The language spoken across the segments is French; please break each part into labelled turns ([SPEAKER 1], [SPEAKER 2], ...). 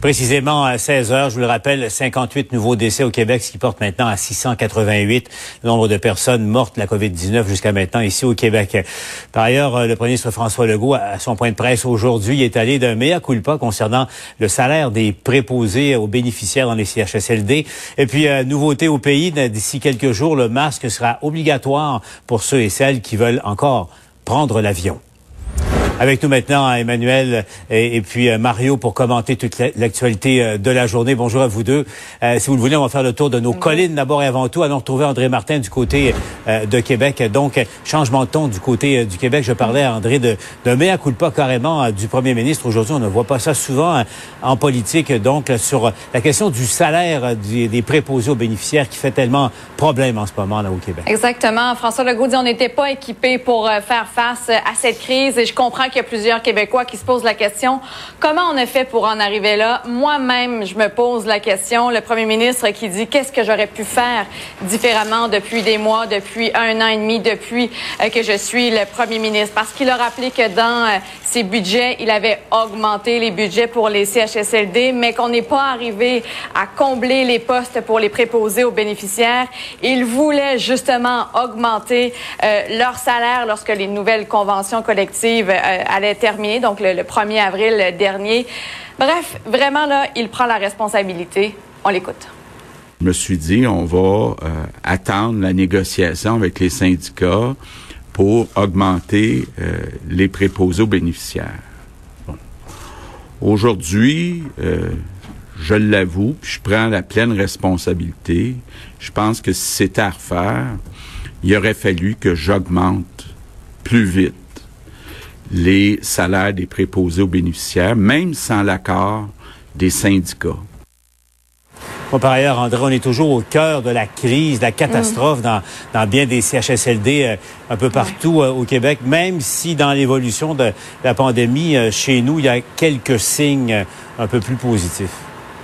[SPEAKER 1] Précisément à 16 heures, je vous le rappelle, 58 nouveaux décès au Québec, ce qui porte maintenant à 688 le nombre de personnes mortes de la COVID-19 jusqu'à maintenant ici au Québec. Par ailleurs, le premier ministre François Legault, à son point de presse aujourd'hui, est allé d'un meilleur culpa concernant le salaire des préposés aux bénéficiaires dans les CHSLD. Et puis, euh, nouveauté au pays, d'ici quelques jours, le masque sera obligatoire pour ceux et celles qui veulent encore prendre l'avion. Avec nous maintenant, Emmanuel et, puis euh, Mario pour commenter toute l'actualité euh, de la journée. Bonjour à vous deux. Euh, si vous le voulez, on va faire le tour de nos collines d'abord et avant tout. Allons retrouver André Martin du côté de Québec. Donc, changement de ton du côté du Québec. Je parlais à André de, de mea culpa carrément du premier ministre. Aujourd'hui, on ne voit pas ça souvent en politique. Donc, sur la question du salaire des préposés aux bénéficiaires qui fait tellement problème en ce moment là au Québec.
[SPEAKER 2] Exactement. François Legault dit on n'était pas équipé pour faire face à cette crise et je comprends qu'il y a plusieurs Québécois qui se posent la question comment on a fait pour en arriver là? Moi-même, je me pose la question. Le premier ministre qui dit qu'est-ce que j'aurais pu faire différemment depuis des mois, depuis un an et demi, depuis euh, que je suis le premier ministre? Parce qu'il a rappelé que dans euh, ses budgets, il avait augmenté les budgets pour les CHSLD, mais qu'on n'est pas arrivé à combler les postes pour les préposés aux bénéficiaires. Il voulait justement augmenter euh, leur salaire lorsque les nouvelles conventions collectives euh, allait terminer, donc le, 1er avril dernier. Bref, vraiment là, il prend la responsabilité. On l'écoute.
[SPEAKER 3] Je me suis dit, on va euh, attendre la négociation avec les syndicats pour augmenter euh, les préposés aux bénéficiaires. Aujourd'hui, je l'avoue, puis je prends la pleine responsabilité. Je pense que si c'était à refaire, il aurait fallu que j'augmente plus vite les salaires des préposés aux bénéficiaires, même sans l'accord des syndicats.
[SPEAKER 1] par ailleurs, André, on est toujours au cœur de la crise, de la catastrophe dans, dans, bien des CHSLD euh, un peu partout euh, au Québec, même si dans l'évolution de la pandémie, euh, chez nous, il y a quelques signes un peu plus positifs.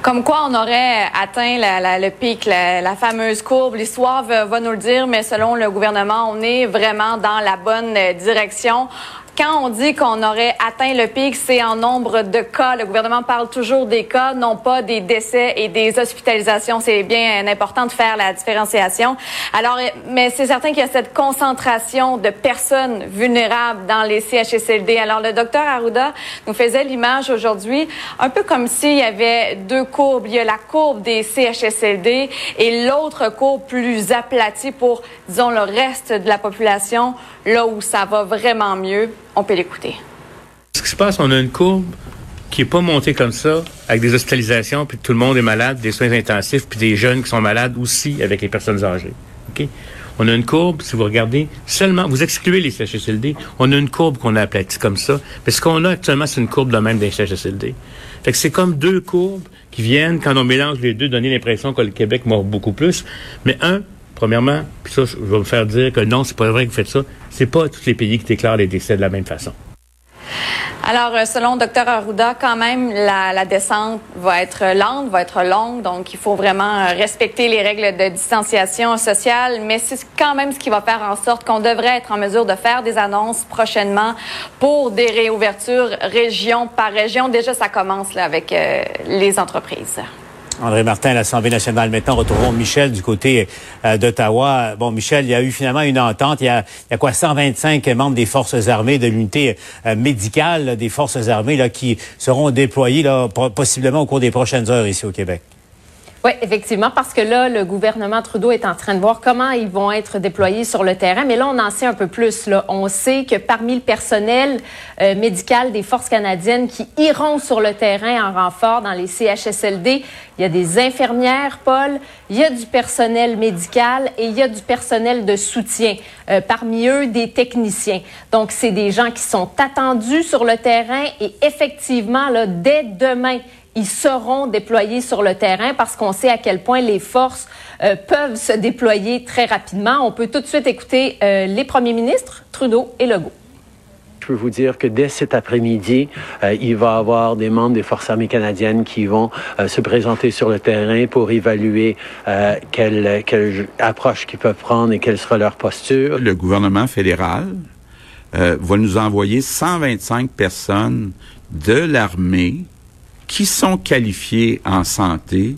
[SPEAKER 2] Comme quoi on aurait atteint le pic, la, fameuse courbe. L'histoire va, va, nous le dire, mais selon le gouvernement, on est vraiment dans la bonne direction. Quand on dit qu'on aurait atteint le pic, c'est en nombre de cas. Le gouvernement parle toujours des cas, non pas des décès et des hospitalisations. C'est bien important de faire la différenciation. Alors, mais c'est certain qu'il y a cette concentration de personnes vulnérables dans les CHSLD. Alors, le docteur Arruda nous faisait l'image aujourd'hui, un peu comme s'il y avait deux courbes. Il y a la courbe des CHSLD et l'autre courbe plus aplatie pour, disons, le reste de la population, là où ça va vraiment mieux on peut l'écouter.
[SPEAKER 4] Ce qui se passe, on a une courbe qui n'est pas montée comme ça, avec des hospitalisations, puis tout le monde est malade, des soins intensifs, puis des jeunes qui sont malades aussi avec les personnes âgées. OK? On a une courbe, si vous regardez, seulement, vous excluez les CHSLD, on a une courbe qu'on a aplatie comme ça. Mais ce qu'on a actuellement, c'est une courbe de même des CHSLD. C'est comme deux courbes qui viennent, quand on mélange les deux, donner l'impression que le Québec mord beaucoup plus. Mais un, Premièrement, puis ça, je vais me faire dire que non, c'est pas vrai que vous faites ça. C'est pas tous les pays qui déclarent les décès de la même façon.
[SPEAKER 2] Alors, euh, selon Dr Arruda, quand même, la, descente va être lente, va être longue, donc il faut vraiment euh, respecter les règles de distanciation sociale, mais c'est quand même ce qui va faire en sorte qu'on devrait être en mesure de faire des annonces prochainement pour des réouvertures région par région. Déjà, ça commence là, avec euh, les entreprises.
[SPEAKER 1] André Martin l'Assemblée nationale. Maintenant, retrouvons Michel du côté euh, d'Ottawa. Bon, Michel, il y a eu finalement une entente. Il y a, il y a quoi 125 membres des forces armées, de l'unité euh, médicale des forces armées là, qui seront déployés là, possiblement au cours des prochaines heures ici au Québec.
[SPEAKER 5] Oui, effectivement, parce que là, le gouvernement Trudeau est en train de voir comment ils vont être déployés sur le terrain. Mais là, on en sait un peu plus. Là. On sait que parmi le personnel euh, médical des forces canadiennes qui iront sur le terrain en renfort dans les CHSLD, il y a des infirmières, Paul, il y a du personnel médical et il y a du personnel de soutien. Euh, parmi eux, des techniciens. Donc, c'est des gens qui sont attendus sur le terrain et effectivement, là, dès demain, ils seront déployés sur le terrain parce qu'on sait à quel point les forces euh, peuvent se déployer très rapidement. On peut tout de suite écouter euh, les premiers ministres, Trudeau et Legault.
[SPEAKER 6] Je peux vous dire que dès cet après-midi, euh, il va y avoir des membres des Forces armées canadiennes qui vont euh, se présenter sur le terrain pour évaluer euh, quelle, quelle approche qu'ils peuvent prendre et quelle sera leur posture.
[SPEAKER 3] Le gouvernement fédéral euh, va nous envoyer 125 personnes de l'armée qui sont qualifiées en santé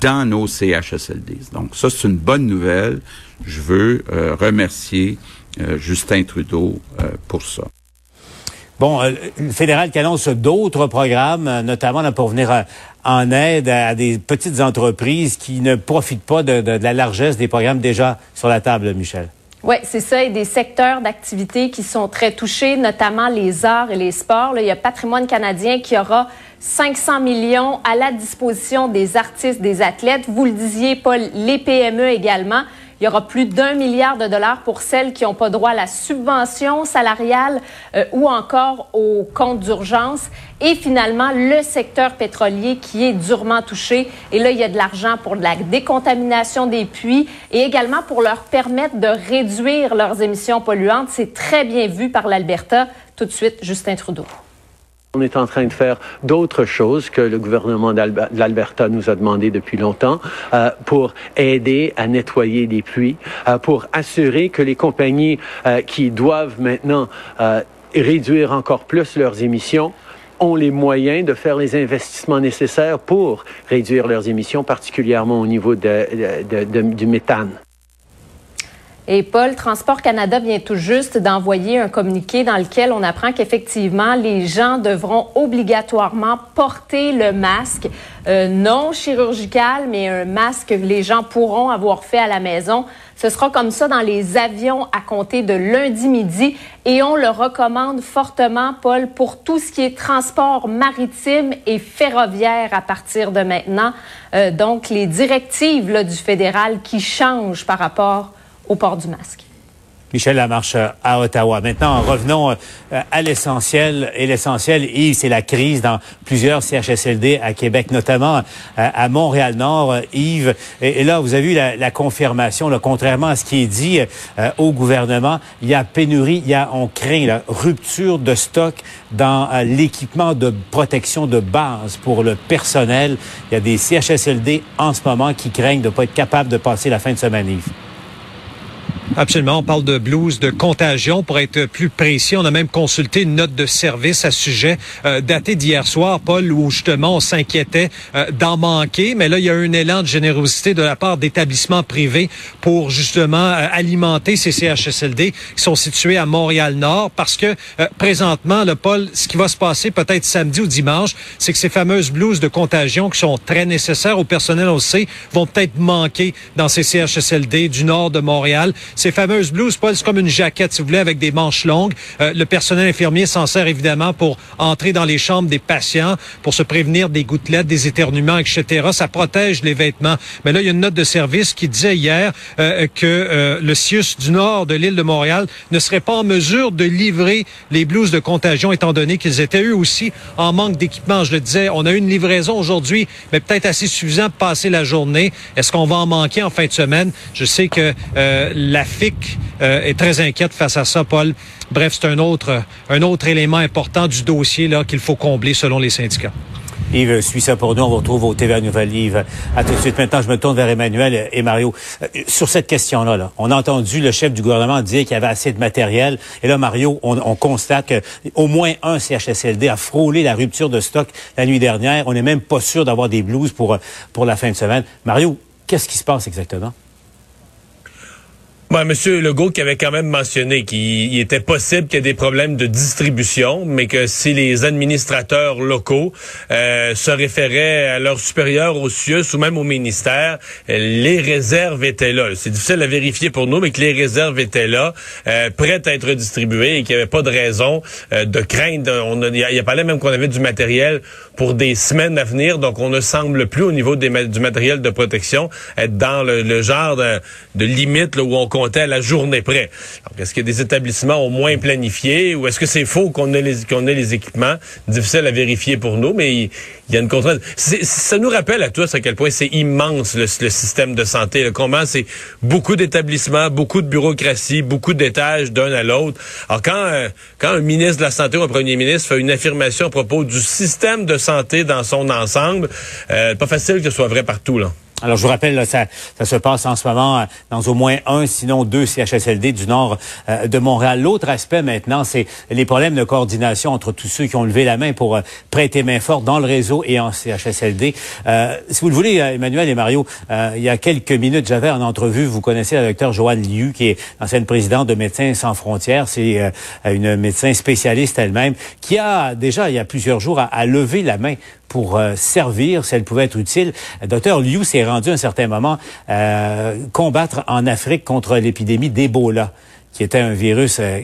[SPEAKER 3] dans nos CHSLD. Donc ça, c'est une bonne nouvelle. Je veux euh, remercier euh, Justin Trudeau euh, pour ça.
[SPEAKER 1] Bon, le fédéral qui annonce d'autres programmes, notamment pour venir en aide à, des petites entreprises qui ne profitent pas de la largesse des programmes déjà sur la table, Michel.
[SPEAKER 5] Oui, c'est ça. Et des secteurs d'activité qui sont très touchés, notamment les arts et les sports. Il y a Patrimoine canadien qui aura 500 millions à la disposition des artistes, des athlètes. Vous le disiez, Paul, les PME également. Il y aura plus d'un milliard de dollars pour celles qui n'ont pas droit à la subvention salariale euh, ou encore au compte d'urgence. Et finalement, le secteur pétrolier qui est durement touché. Et là, il y a de l'argent pour de la décontamination des puits et également pour leur permettre de réduire leurs émissions polluantes. C'est très bien vu par l'Alberta. Tout de suite, Justin Trudeau.
[SPEAKER 6] On est en train de faire d'autres choses que le gouvernement de l'Alberta nous a demandé depuis longtemps euh, pour aider à nettoyer les puits, euh, pour assurer que les compagnies euh, qui doivent maintenant euh, réduire encore plus leurs émissions ont les moyens de faire les investissements nécessaires pour réduire leurs émissions, particulièrement au niveau du méthane.
[SPEAKER 5] Et Paul, Transport Canada vient tout juste d'envoyer un communiqué dans lequel on apprend qu'effectivement, les gens devront obligatoirement porter le masque, euh, non chirurgical, mais un masque que les gens pourront avoir fait à la maison. Ce sera comme ça dans les avions à compter de lundi midi et on le recommande fortement, Paul, pour tout ce qui est transport maritime et ferroviaire à partir de maintenant. Euh, donc, les directives du fédéral qui changent par rapport au port du masque.
[SPEAKER 1] Michel Lamarche à Ottawa. Maintenant, revenons euh, à l'essentiel. Et l'essentiel, Yves, c'est la crise dans plusieurs CHSLD à Québec, notamment euh, à Montréal-Nord. Yves, et, là, vous avez eu la, confirmation, là, contrairement à ce qui est dit euh, au gouvernement, il y a pénurie, il y a, on craint la rupture de stock dans l'équipement de protection de base pour le personnel. Il y a des CHSLD en ce moment qui craignent de ne pas être capables de passer la fin de semaine, Yves.
[SPEAKER 7] Absolument. On parle de blues de contagion. Pour être plus précis, on a même consulté une note de service à sujet euh, datée d'hier soir, Paul, où justement on s'inquiétait euh, d'en manquer. Mais là, il y a un élan de générosité de la part d'établissements privés pour justement euh, alimenter ces CHSLD qui sont situés à Montréal-Nord. Parce que présentement, le Paul, ce qui va se passer peut-être samedi ou dimanche, c'est que ces fameuses blouses de contagion qui sont très nécessaires au personnel, on vont peut-être manquer dans ces CHSLD du nord de Montréal. Ces fameuses blouses, Paul, c'est comme une jaquette, si vous voulez, avec des manches longues. Euh, le personnel infirmier s'en sert évidemment pour entrer dans les chambres des patients, pour se prévenir des gouttelettes, des éternuements, etc. Ça protège les vêtements. Mais là, il y a une note de service qui disait hier euh, que euh, le CIUS du nord de l'île de Montréal ne serait pas en mesure de livrer les blouses de contagion, étant donné qu'ils étaient eux aussi en manque d'équipement. Je le disais, on a eu une livraison aujourd'hui, mais peut-être assez suffisant pour passer la journée. Est-ce qu'on va en manquer en fin de semaine? Je sais que euh, la FIC euh, est très inquiète face à ça, Paul. Bref, c'est un autre, un autre élément important du dossier là qu'il faut combler selon les syndicats.
[SPEAKER 1] Yves suis ça pour nous. On vous retrouve au TVA Nouvelle Yves. À tout de suite. Maintenant, je me tourne vers Emmanuel et Mario. Euh, Sur cette question-là, là, on a entendu le chef du gouvernement dire qu'il y avait assez de matériel. Et là, Mario, on, on constate qu'au moins un CHSLD a frôlé la rupture de stock la nuit dernière. On n'est même pas sûr d'avoir des blues pour, euh, pour la fin de semaine. Mario, qu'est-ce qui se passe exactement?
[SPEAKER 8] Ouais, Monsieur Legault qui avait quand même mentionné qu'il il était possible qu'il y ait des problèmes de distribution, mais que si les administrateurs locaux euh, se référaient à leurs supérieurs au CIUS ou même au ministère, les réserves étaient là. C'est difficile à vérifier pour nous, mais que les réserves étaient là, euh, prêtes à être distribuées et qu'il n'y avait pas de raison euh, de craindre. On a, il a parlé même qu'on avait du matériel pour des semaines à venir. Donc, on ne semble plus, au niveau du matériel de protection, être dans le, genre de, limite où on comptait la journée près. est-ce qu'il y a des établissements au moins planifiés ou est-ce que c'est faux qu'on ait, les, ait les équipements? Difficile à vérifier pour nous, mais y a une contrainte. Ça nous rappelle à tous à quel point c'est immense le, système de santé. Comment c'est beaucoup d'établissements, beaucoup de bureaucratie, beaucoup d'étages d'un à l'autre. Alors quand, euh, quand un ministre de la Santé ou un premier ministre fait une affirmation à propos du système de santé dans son ensemble, euh, pas facile que ce soit vrai partout. là.
[SPEAKER 1] Alors, je vous rappelle, là, ça, ça se passe en ce moment euh, dans au moins un, sinon deux CHSLD du nord euh, de Montréal. L'autre aspect maintenant, c'est les problèmes de coordination entre tous ceux qui ont levé la main pour euh, prêter main forte dans le réseau et en CHSLD. si vous le voulez, Emmanuel et Mario, il y a quelques minutes, j'avais en entrevue, vous connaissez la docteur Joanne Liu, qui est ancienne présidente de Médecins sans frontières. C'est une médecin spécialiste elle-même qui a déjà, il y a plusieurs jours, à lever la main pour euh, servir, si elle pouvait être utile. Docteur Liu s'est à un certain moment euh, combattre en Afrique contre l'épidémie d'Ebola, qui était un virus euh,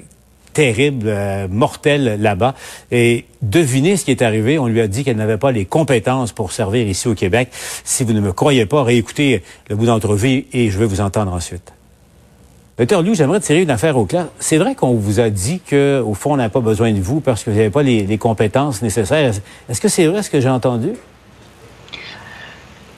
[SPEAKER 1] terrible, mortel là-bas. Et devinez ce qui est arrivé. On lui a dit qu'elle n'avait pas les compétences pour servir ici au Québec. Si vous ne me croyez pas, réécoutez le bout d'entrevue et je vais vous entendre ensuite. Docteur Liu, j'aimerais tirer une affaire au clair. C'est vrai qu'on vous a dit qu'au fond, on n'a pas besoin de vous parce que vous n'avez pas les, compétences nécessaires. Est-ce que c'est vrai ce que j'ai entendu?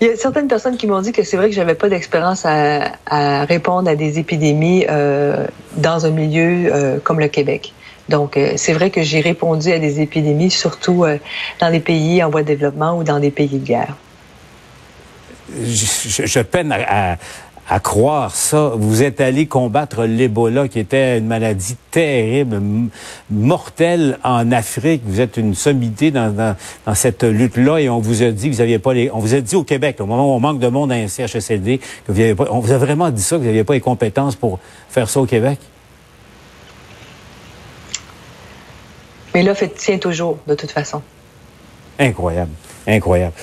[SPEAKER 9] Il y a certaines personnes qui m'ont dit que c'est vrai que j'avais pas d'expérience à, répondre à des épidémies euh, dans un milieu euh, comme le Québec. Donc, euh, c'est vrai que j'ai répondu à des épidémies, surtout dans des pays en voie de développement ou dans des pays de guerre.
[SPEAKER 1] Je, peine à croire ça. Vous êtes allé combattre l'Ebola, qui était une maladie terrible, mortelle en Afrique. Vous êtes une sommité dans, dans, cette lutte-là et on vous a dit que vous aviez pas les... On vous a dit au Québec, au moment où on manque de monde à un CHSLD, que vous pas... On vous a vraiment dit ça, que vous n'aviez pas les compétences pour faire ça au Québec?
[SPEAKER 9] Mais là, fait, tient toujours, de toute façon.
[SPEAKER 1] Incroyable. Incroyable.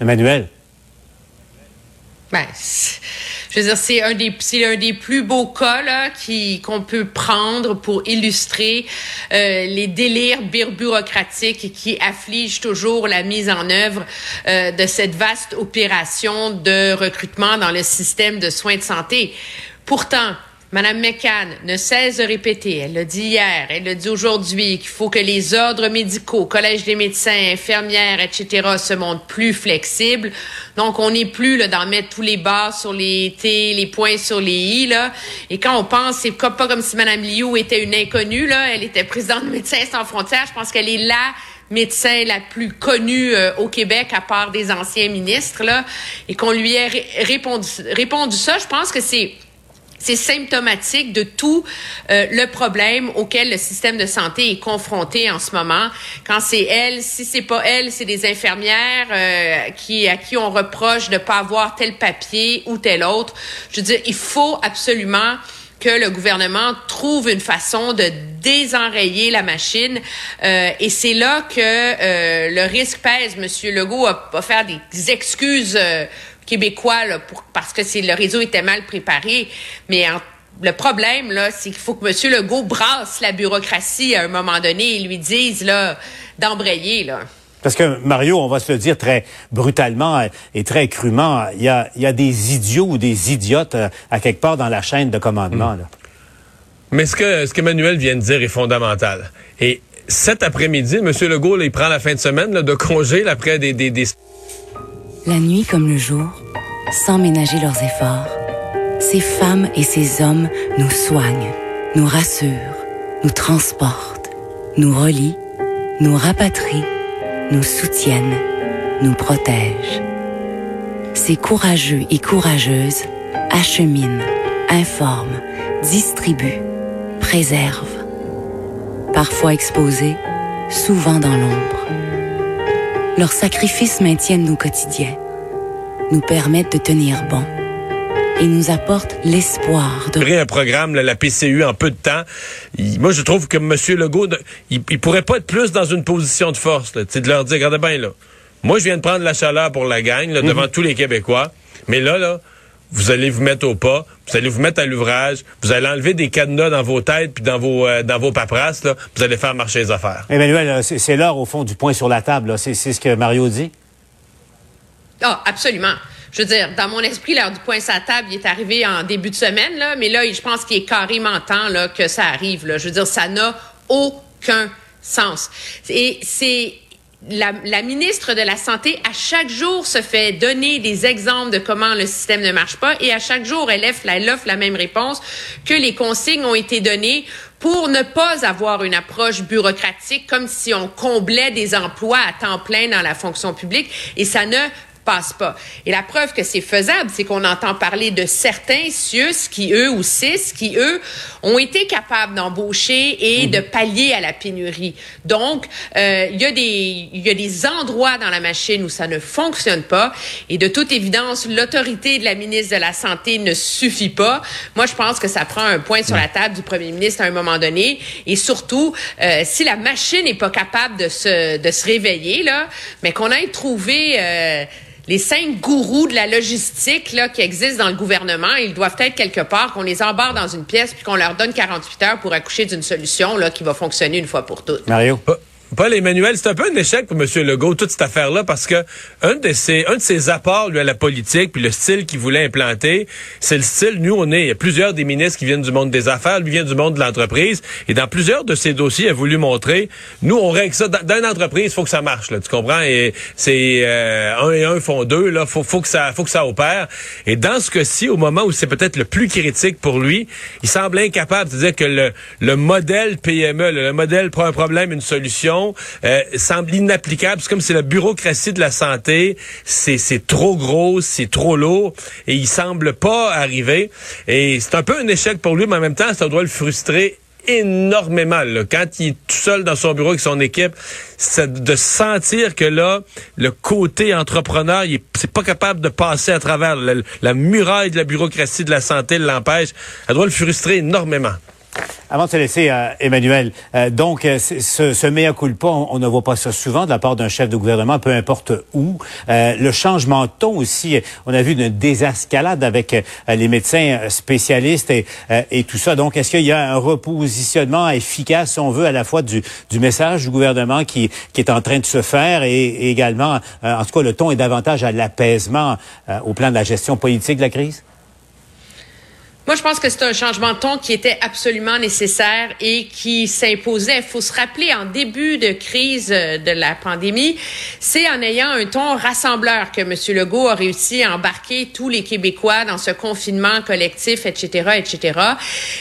[SPEAKER 1] Emmanuel?
[SPEAKER 10] Ben, je veux dire, c'est un des, c'est un des plus beaux cas là, qui qu'on peut prendre pour illustrer euh, les délires bureaucratiques qui affligent toujours la mise en œuvre euh, de cette vaste opération de recrutement dans le système de soins de santé. Pourtant, Madame McCann ne cesse de répéter, elle l'a dit hier, elle l'a dit aujourd'hui, qu'il faut que les ordres médicaux, collège des médecins, infirmières, etc., se montrent plus flexibles. Donc, on n'est plus là d'en mettre tous les bas sur les T, les points sur les I, là. Et quand on pense, c'est pas comme si Madame Liu était une inconnue, là. Elle était présidente de Médecins sans frontières. Je pense qu'elle est la médecin la plus connue euh, au Québec à part des anciens ministres là et qu'on lui ait répondu répondu ça je pense que c'est c'est symptomatique de tout euh, le problème auquel le système de santé est confronté en ce moment. Quand c'est elle, si c'est pas elle, c'est des infirmières euh, qui à qui on reproche de pas avoir tel papier ou tel autre. Je veux dire, il faut absolument que le gouvernement trouve une façon de désenrayer la machine. Euh, et c'est là que le risque pèse. Monsieur Legault a, a faire des excuses québécois là, pour, parce que c'est le réseau était mal préparé. Mais le problème, là, c'est qu'il faut que M. Legault brasse la bureaucratie à un moment donné et lui dise là, d'embrayer. Là.
[SPEAKER 1] Parce que Mario, on va se le dire très brutalement et très crûment, il y a, y a des idiots ou des idiotes euh, à quelque part dans la chaîne de commandement. Là.
[SPEAKER 8] Mais ce que ce qu'Emmanuel vient de dire est fondamental. Et cet après-midi, M. Legault, il prend la fin de semaine de congé après des, des, des
[SPEAKER 11] la nuit comme le jour, sans ménager leurs efforts, ces femmes et ces hommes nous soignent, nous rassurent, nous transportent, nous relient, nous rapatrient, nous soutiennent, nous protègent. Ces courageux et courageuses acheminent, informent, distribuent, préservent. Parfois exposés, souvent dans l'ombre leurs sacrifices maintiennent nos quotidiens, nous permettent de tenir bon et nous apportent l'espoir
[SPEAKER 8] de... Un programme, la PCU, en peu de temps. moi, je trouve que M. Legault, il, il, pourrait pas être plus dans une position de force, là, de leur dire, regardez bien, là, moi, je viens de prendre la chaleur pour la gang, devant mhm. tous les Québécois, mais là, là, vous allez vous mettre au pas, vous allez vous mettre à l'ouvrage, vous allez enlever des cadenas dans vos têtes puis dans vos euh, dans vos paperasses, là, vous allez faire marcher les affaires.
[SPEAKER 1] Emmanuel, c'est l'heure au fond du point sur la table. C'est ce que Mario dit.
[SPEAKER 10] Ah, absolument. Je veux dire, dans mon esprit, l'heure du point sur la table, il est arrivé en début de semaine, là, mais là, je pense qu'il est carrément temps là, que ça arrive. Là. Je veux dire, ça n'a aucun sens. Et c'est la, la, ministre de la Santé, à chaque jour, se fait donner des exemples de comment le système ne marche pas. Et à chaque jour, elle offre, elle offre la même réponse que les consignes ont été données pour ne pas avoir une approche bureaucratique comme si on comblait des emplois à temps plein dans la fonction publique. Et ça ne passe pas. Et la preuve que c'est faisable, c'est qu'on entend parler de certains CIUS qui, eux, ou CIS, qui, eux, ont été capables d'embaucher et de pallier à la pénurie. Donc, euh, il y, a des, il y a des endroits dans la machine où ça ne fonctionne pas. Et de toute évidence, l'autorité de la ministre de la Santé ne suffit pas. Moi, je pense que ça prend un point sur la table du premier ministre à un moment donné. Et surtout, euh, si la machine n'est pas capable de se, de se réveiller, là, mais qu'on ait trouvé... Euh, les cinq gourous de la logistique là, qui existent dans le gouvernement, ils doivent être quelque part, qu'on les embarque dans une pièce puis qu'on leur donne 48 heures pour accoucher d'une solution là, qui va fonctionner une fois pour toutes.
[SPEAKER 1] Mario?
[SPEAKER 8] Paul Emmanuel, c'est un peu un échec pour M. Legault, toute cette affaire-là, parce que un de ses, un de ses apports, lui, à la politique, puis le style qu'il voulait implanter, c'est le style, nous, on est, il y a plusieurs des ministres qui viennent du monde des affaires, lui vient du monde de l'entreprise, et dans plusieurs de ses dossiers, il a voulu montrer, nous, on règle ça, dans, une entreprise, il faut que ça marche, là, tu comprends? Et c'est, euh, un et un font deux, là, faut, faut que ça, faut que ça opère. Et dans ce cas-ci, au moment où c'est peut-être le plus critique pour lui, il semble incapable de dire que le, le modèle PME, le, le modèle pour un problème, une solution, euh, semble inapplicable. C'est comme si la bureaucratie de la santé, c'est trop gros, c'est trop lourd, et il semble pas arriver. Et c'est un peu un échec pour lui, mais en même temps, ça doit le frustrer énormément. Quand il est tout seul dans son bureau avec son équipe, c'est de sentir que là, le côté entrepreneur, il est pas capable de passer à travers la, la muraille de la bureaucratie de la santé, l'empêche. Ça doit le frustrer énormément.
[SPEAKER 1] Avant de se laisser, euh, Emmanuel, euh, donc euh, ce, ce mea culpa, on, on, ne voit pas ça souvent de la part d'un chef de gouvernement, peu importe où. le changement de ton aussi, on a vu une désescalade avec les médecins spécialistes et, tout ça. Donc, est-ce qu'il y a un repositionnement efficace, si on veut, à la fois du, message du gouvernement qui, qui, est en train de se faire et, et également, en tout cas, le ton est davantage à l'apaisement au plan de la gestion politique de la crise?
[SPEAKER 10] Moi, je pense que c'est un changement de ton qui était absolument nécessaire et qui s'imposait. Il faut se rappeler, en début de crise euh, de la pandémie, c'est en ayant un ton rassembleur que M. Legault a réussi à embarquer tous les Québécois dans ce confinement collectif, etc., etc.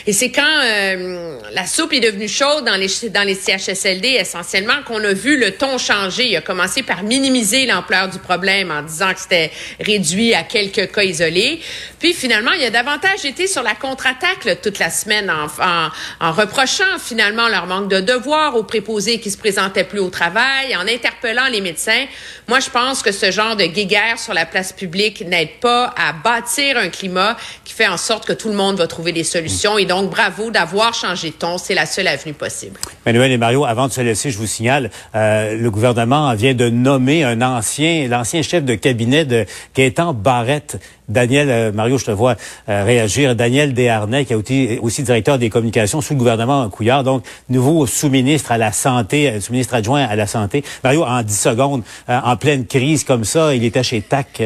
[SPEAKER 10] Et c'est quand euh, la soupe est devenue chaude dans les, dans les CHSLD, essentiellement, qu'on a vu le ton changer. Il a commencé par minimiser l'ampleur du problème en disant que c'était réduit à quelques cas isolés. Puis, finalement, il y a davantage été sur la contre-attaque toute la semaine en, reprochant finalement leur manque de devoir aux préposés qui se présentaient plus au travail, en interpellant les médecins. Moi, je pense que ce genre de guéguerre sur la place publique n'aide pas à bâtir un climat qui fait en sorte que tout le monde va trouver des solutions. Et donc, bravo d'avoir changé de ton. C'est la seule avenue possible.
[SPEAKER 1] Manuel et Mario, avant de se laisser, je vous signale, euh, le gouvernement vient de nommer un ancien, l'ancien chef de cabinet de Gaétan Barrette Daniel, euh, Mario, je te vois euh, réagir. Daniel Desharnais, qui est aussi, aussi, directeur des communications sous le gouvernement Couillard, donc nouveau sous-ministre à la santé, euh, sous-ministre adjoint à la santé. Mario, en 10 secondes, en pleine crise comme ça, il était chez TAC,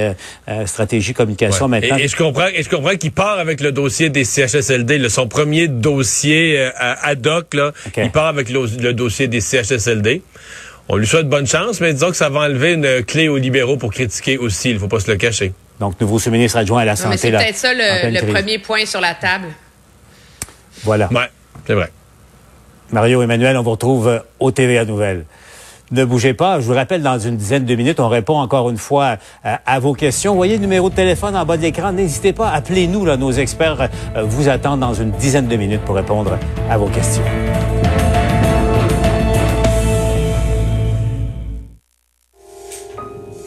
[SPEAKER 1] stratégie communication maintenant.
[SPEAKER 8] Et, je comprends, et je comprends qu'il part avec le dossier des CHSLD, son premier dossier ad hoc, là, il part avec le, dossier des CHSLD. On lui souhaite bonne chance, mais disons que ça va enlever une clé aux libéraux pour critiquer aussi, il faut pas se le cacher.
[SPEAKER 1] Donc, nouveau sous-ministre adjoint à la Santé.
[SPEAKER 10] C'est peut-être ça le, premier point sur la table.
[SPEAKER 1] Voilà.
[SPEAKER 8] Oui, c'est vrai.
[SPEAKER 1] Mario Emmanuel, on vous retrouve euh, au TVA Nouvelles. Ne bougez pas. Je vous rappelle, dans une dizaine de minutes, on répond encore une fois euh, à vos questions. Vous voyez le numéro de téléphone en bas de l'écran. N'hésitez pas, appelez-nous. Nos experts euh, vous attendent dans une dizaine de minutes pour répondre à vos questions.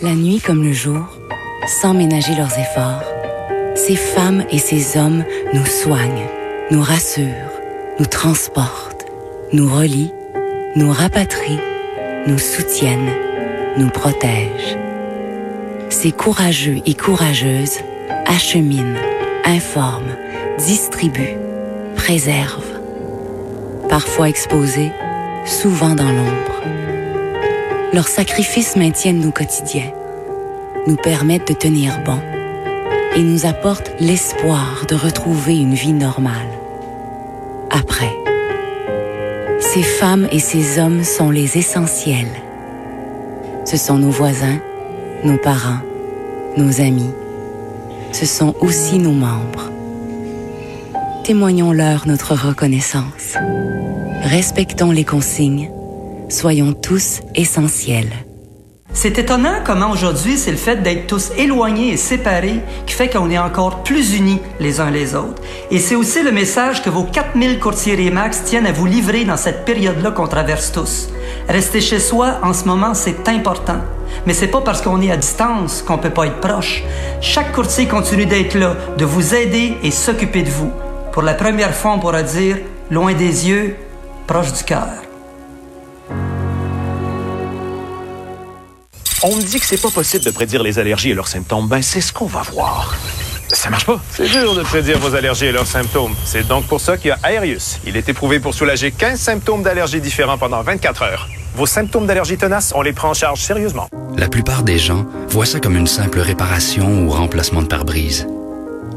[SPEAKER 11] La nuit comme le jour sans ménager leurs efforts. Ces femmes et ces hommes nous soignent, nous rassurent, nous transportent, nous relient, nous rapatrient, nous soutiennent, nous protègent. Ces courageux et courageuses acheminent, informent, distribuent, préservent. Parfois exposés, souvent dans l'ombre. Leurs sacrifices maintiennent nos quotidiens, nous permettent de tenir bon et nous apportent l'espoir de retrouver une vie normale. Après. Ces femmes et ces hommes sont les essentiels. Ce sont nos voisins, nos parents, nos amis. Ce sont aussi nos membres. Témoignons-leur notre reconnaissance. Respectons les consignes. Soyons tous essentiels.
[SPEAKER 12] C'est étonnant comment aujourd'hui c'est le fait d'être tous éloignés et séparés qui fait qu'on est encore plus unis les uns les autres. Et c'est aussi le message que vos 4000 courtiers Remax tiennent à vous livrer dans cette période-là qu'on traverse tous. Rester chez soi en ce moment, c'est important. Mais c'est pas parce qu'on est à distance qu'on peut pas être proche. Chaque courtier continue d'être là, de vous aider et s'occuper de vous. Pour la première fois, on pourra dire loin des yeux, proche du cœur.
[SPEAKER 13] On me dit que c'est pas possible de prédire les allergies et leurs symptômes. Ben, c'est ce qu'on va voir. Ça marche pas.
[SPEAKER 14] C'est dur de prédire vos allergies et leurs symptômes. C'est donc pour ça qu'il y a Aerius. Il est éprouvé pour soulager 15 symptômes d'allergie différents pendant 24 heures. Vos symptômes d'allergie tenaces, on les prend en charge sérieusement.
[SPEAKER 15] La plupart des gens voient ça comme une simple réparation ou remplacement de pare-brise.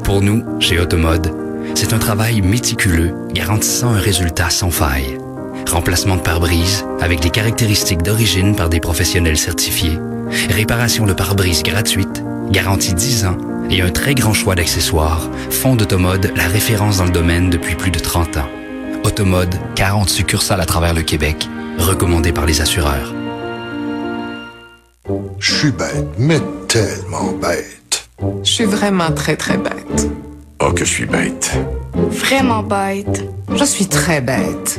[SPEAKER 15] Pour nous, chez Automode, c'est un travail méticuleux garantissant un résultat sans faille. Remplacement de pare-brise avec les caractéristiques d'origine par des professionnels certifiés réparation de pare-brise gratuite, garantie 10 ans et un très grand choix d'accessoires font d'Automode la référence dans le domaine depuis plus de 30 ans. Automode, 40 succursales à travers le Québec, recommandé par les assureurs.
[SPEAKER 16] Je suis bête, mais tellement bête.
[SPEAKER 17] Je suis vraiment très très bête.
[SPEAKER 16] Oh que je suis bête.
[SPEAKER 17] Vraiment bête. Je suis très bête.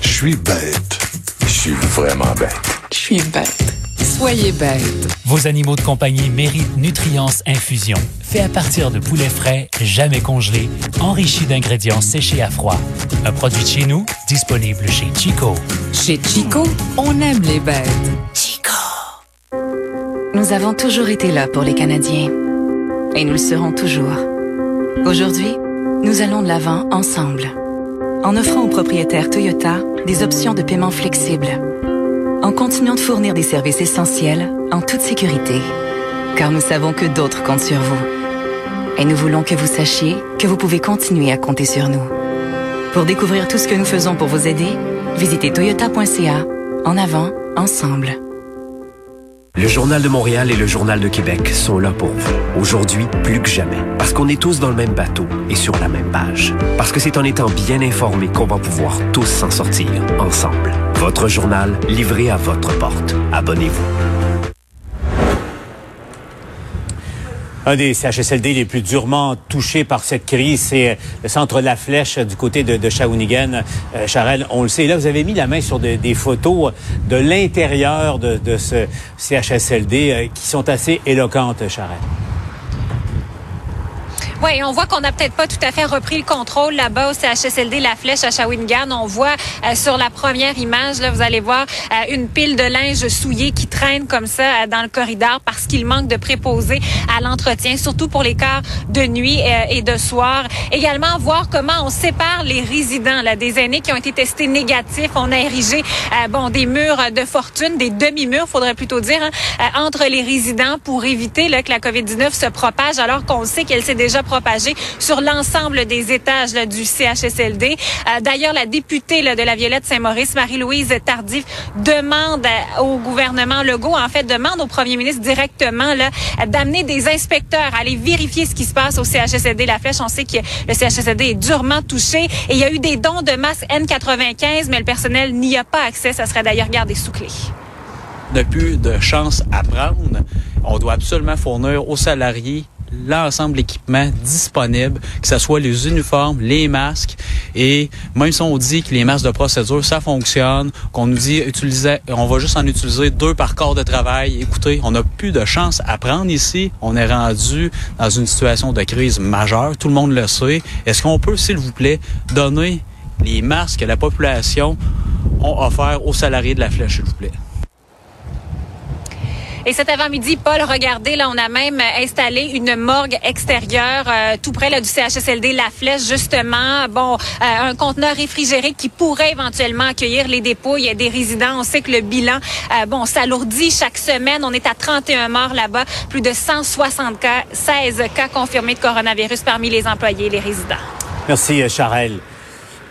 [SPEAKER 16] Je suis bête. Je suis vraiment bête.
[SPEAKER 17] Je suis bête. Soyez bête.
[SPEAKER 18] Vos animaux de compagnie méritent Nutrients Infusion. Fait à partir de poulet frais, jamais congelé, enrichi d'ingrédients séchés à froid. Un produit de chez nous, disponible chez Chico.
[SPEAKER 17] Chez Chico, on aime les bêtes.
[SPEAKER 11] Chico. Nous avons toujours été là pour les Canadiens. Et nous le serons toujours. Aujourd'hui, nous allons de l'avant ensemble. En offrant aux propriétaires Toyota des options de paiement flexibles en continuant de fournir des services essentiels en toute sécurité. Car nous savons que d'autres comptent sur vous. Et nous voulons que vous sachiez que vous pouvez continuer à compter sur nous. Pour découvrir tout ce que nous faisons pour vous aider, visitez toyota.ca. En avant, ensemble.
[SPEAKER 19] Le Journal de Montréal et le Journal de Québec sont là pour vous. Aujourd'hui, plus que jamais. Parce qu'on est tous dans le même bateau et sur la même page. Parce que c'est en étant bien informés qu'on va pouvoir tous s'en sortir ensemble. Votre journal livré à votre porte. Abonnez-vous.
[SPEAKER 1] Un des CHSLD les plus durement touchés par cette crise, c'est le centre La Flèche du côté de, de Shawinigan. Euh, Charel, on le sait. Là, vous avez mis la main sur de, des photos de l'intérieur de, ce CHSLD euh, qui sont assez éloquentes, Charel.
[SPEAKER 20] Oui, on voit qu'on n'a peut-être pas tout à fait repris le contrôle là-bas au CHSLD La Flèche à Shawinigan. On voit euh, sur la première image, là, vous allez voir euh, une pile de linge souillé qui traîne comme ça euh, dans le corridor parce qu'il manque de préposés à l'entretien, surtout pour les quarts de nuit et de soir. Également, voir comment on sépare les résidents, là, des aînés qui ont été testés négatifs. On a érigé bon, des murs de fortune, des demi-murs, faudrait plutôt dire, hein, entre les résidents pour éviter là, que la COVID-19 se propage alors qu'on sait qu'elle s'est déjà propagée sur l'ensemble des étages du CHSLD. Euh, D'ailleurs, la députée de la Violette Saint-Maurice, Marie-Louise Tardif, demande euh, au gouvernement Legault, en fait, demande au premier ministre directement d'amener des inspecteurs à aller vérifier ce qui se passe au CHSLD La Flèche. On sait que le CHSLD est durement touché et il y a eu des dons de masques N95, mais le personnel n'y a pas accès. Ça serait d'ailleurs gardé sous clé
[SPEAKER 21] n'a plus de chance à prendre. On doit absolument fournir aux salariés l'ensemble d'équipements disponibles, que ce soit les uniformes, les masques. Et même si on dit que les masques de procédure, ça fonctionne, qu'on nous dit utiliser, on va juste en utiliser deux par corps de travail. Écoutez, on n'a plus de chance à prendre ici. On est rendu dans une situation de crise majeure. Tout le monde le sait. Est-ce qu'on peut, s'il vous plaît, donner les masques que la population ont offert aux salariés de la flèche, s'il vous plaît?
[SPEAKER 20] Et cet avant-midi, Paul, regardez, là, on a même installé une morgue extérieure euh, tout près là, du CHSLD La Flèche, justement. Bon, euh, un conteneur réfrigéré qui pourrait éventuellement accueillir les dépouilles des résidents. On sait que le bilan, euh, bon, s'alourdit chaque semaine. On est à 31 morts là-bas, plus de 160 cas, 16 cas confirmés de coronavirus parmi les employés et les résidents.
[SPEAKER 1] Merci, Charelle.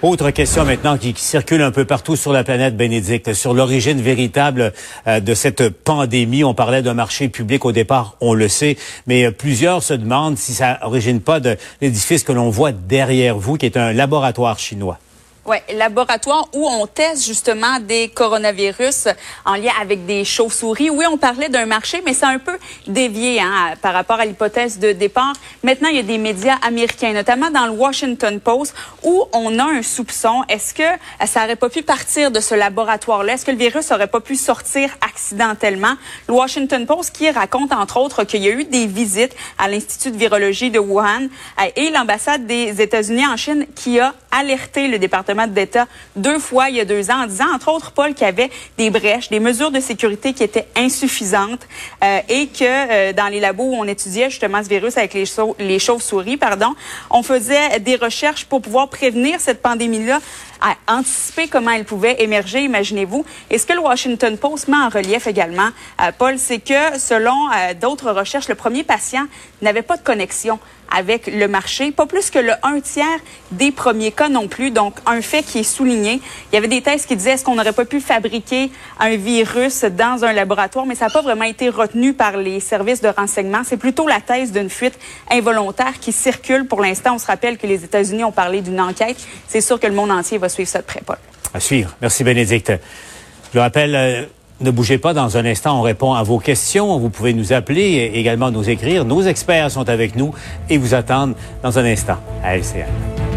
[SPEAKER 1] Autre question maintenant qui, circule un peu partout sur la planète, Bénédicte, sur l'origine véritable euh, de cette pandémie. On parlait d'un marché public au départ, on le sait, mais euh, plusieurs se demandent si ça n'origine pas de l'édifice que l'on voit derrière vous, qui est un laboratoire chinois.
[SPEAKER 22] Oui, laboratoire où on teste justement des coronavirus en lien avec des chauves-souris. Oui, on parlait d'un marché, mais c'est un peu dévié hein, par rapport à l'hypothèse de départ. Maintenant, il y a des médias américains, notamment dans le Washington Post, où on a un soupçon. Est-ce que ça aurait pas pu partir de ce laboratoire-là? Est-ce que le virus aurait pas pu sortir accidentellement? Le Washington Post qui raconte, entre autres, qu'il y a eu des visites à l'Institut de virologie de Wuhan euh, et l'ambassade des États-Unis en Chine qui a alerté le département d'État deux fois il y a deux ans en disant, entre autres, Paul, qu'il y avait des brèches, des mesures de sécurité qui étaient insuffisantes euh, et que euh, dans les labos où on étudiait justement ce virus avec les, les chauves-souris, pardon, on faisait des recherches pour pouvoir prévenir cette pandémie-là à anticiper comment elle pouvait émerger, imaginez-vous. Et ce que le Washington Post met en relief également, euh, Paul, c'est que selon d'autres recherches, le premier patient n'avait pas de connexion avec le marché, pas plus que le un tiers des premiers cas non plus. Donc, un fait qui est souligné. Il y avait des thèses qui disaient est-ce qu'on n'aurait pas pu fabriquer un virus dans un laboratoire, mais ça n'a pas vraiment été retenu par les services de renseignement. C'est plutôt la thèse d'une fuite involontaire qui circule pour l'instant. On se rappelle que les États-Unis ont parlé d'une enquête. C'est sûr que le monde entier va suivre ça de.
[SPEAKER 1] À suivre. Merci, Bénédicte. Je rappelle, euh, ne bougez pas, dans un instant, on répond à vos questions. Vous pouvez nous appeler et également nous écrire. Nos experts sont avec nous et vous attendent dans un instant à LCN.